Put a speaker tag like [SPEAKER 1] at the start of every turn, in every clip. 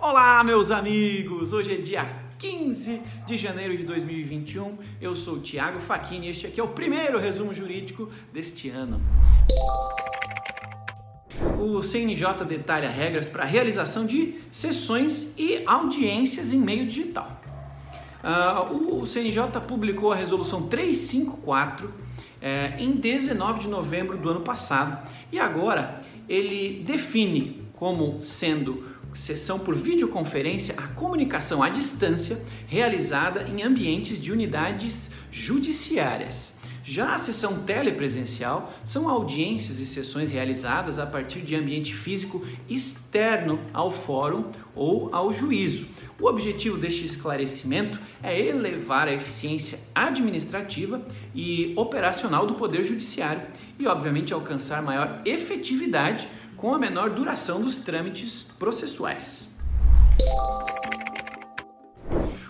[SPEAKER 1] Olá, meus amigos! Hoje é dia 15 de janeiro de 2021. Eu sou o Thiago Facchini e este aqui é o primeiro resumo jurídico deste ano. O CNJ detalha regras para a realização de sessões e audiências em meio digital. Uh, o CNJ publicou a resolução 354 eh, em 19 de novembro do ano passado e agora ele define como sendo sessão por videoconferência a comunicação à distância realizada em ambientes de unidades judiciárias. Já a sessão telepresencial são audiências e sessões realizadas a partir de ambiente físico externo ao fórum ou ao juízo. O objetivo deste esclarecimento é elevar a eficiência administrativa e operacional do Poder Judiciário e, obviamente, alcançar maior efetividade com a menor duração dos trâmites processuais.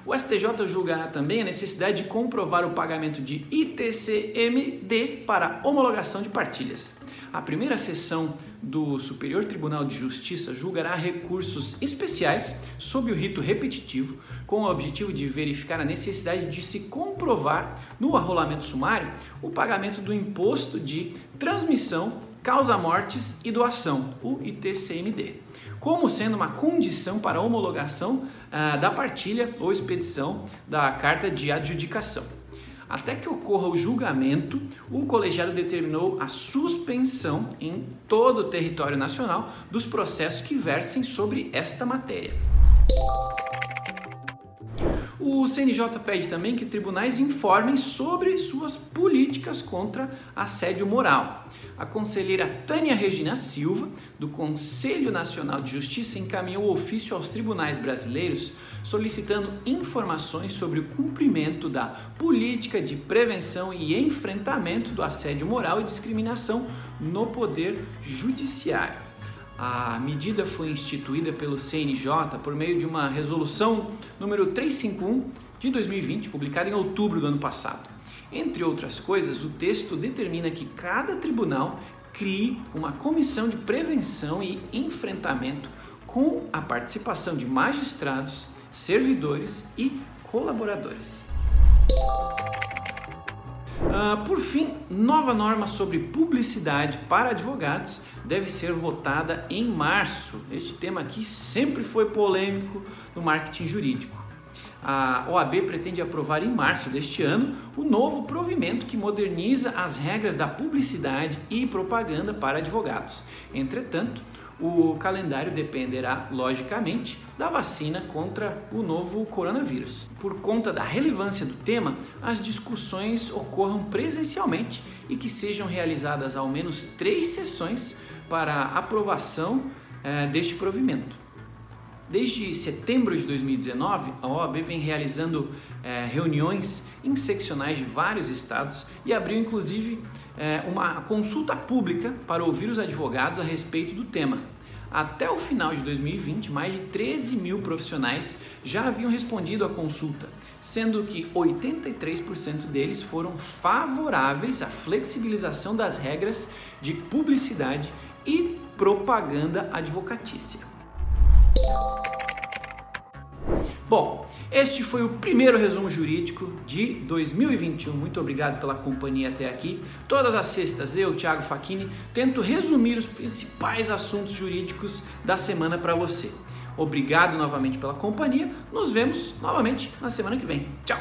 [SPEAKER 1] O STJ julgará também a necessidade de comprovar o pagamento de ITCMD para homologação de partilhas. A primeira sessão do Superior Tribunal de Justiça julgará recursos especiais sob o rito repetitivo, com o objetivo de verificar a necessidade de se comprovar no arrolamento sumário o pagamento do imposto de transmissão causa-mortes e doação, o ITCMD, como sendo uma condição para a homologação ah, da partilha ou expedição da carta de adjudicação. Até que ocorra o julgamento, o colegiado determinou a suspensão em todo o território nacional dos processos que versem sobre esta matéria. O CNJ pede também que tribunais informem sobre suas políticas contra assédio moral. A conselheira Tânia Regina Silva, do Conselho Nacional de Justiça, encaminhou ofício aos tribunais brasileiros solicitando informações sobre o cumprimento da política de prevenção e enfrentamento do assédio moral e discriminação no Poder Judiciário. A medida foi instituída pelo CNJ por meio de uma resolução número 351 de 2020, publicada em outubro do ano passado. Entre outras coisas, o texto determina que cada tribunal crie uma comissão de prevenção e enfrentamento com a participação de magistrados, servidores e colaboradores. Uh, por fim, nova norma sobre publicidade para advogados deve ser votada em março. Este tema aqui sempre foi polêmico no marketing jurídico. A OAB pretende aprovar em março deste ano o novo provimento que moderniza as regras da publicidade e propaganda para advogados. Entretanto, o calendário dependerá, logicamente, da vacina contra o novo coronavírus. Por conta da relevância do tema, as discussões ocorram presencialmente e que sejam realizadas ao menos três sessões para aprovação eh, deste provimento. Desde setembro de 2019, a OAB vem realizando eh, reuniões em seccionais de vários estados e abriu inclusive é, uma consulta pública para ouvir os advogados a respeito do tema. Até o final de 2020, mais de 13 mil profissionais já haviam respondido à consulta, sendo que 83% deles foram favoráveis à flexibilização das regras de publicidade e propaganda advocatícia. Bom, este foi o primeiro resumo jurídico de 2021. Muito obrigado pela companhia até aqui. Todas as sextas, eu, Thiago Facchini, tento resumir os principais assuntos jurídicos da semana para você. Obrigado novamente pela companhia. Nos vemos novamente na semana que vem. Tchau!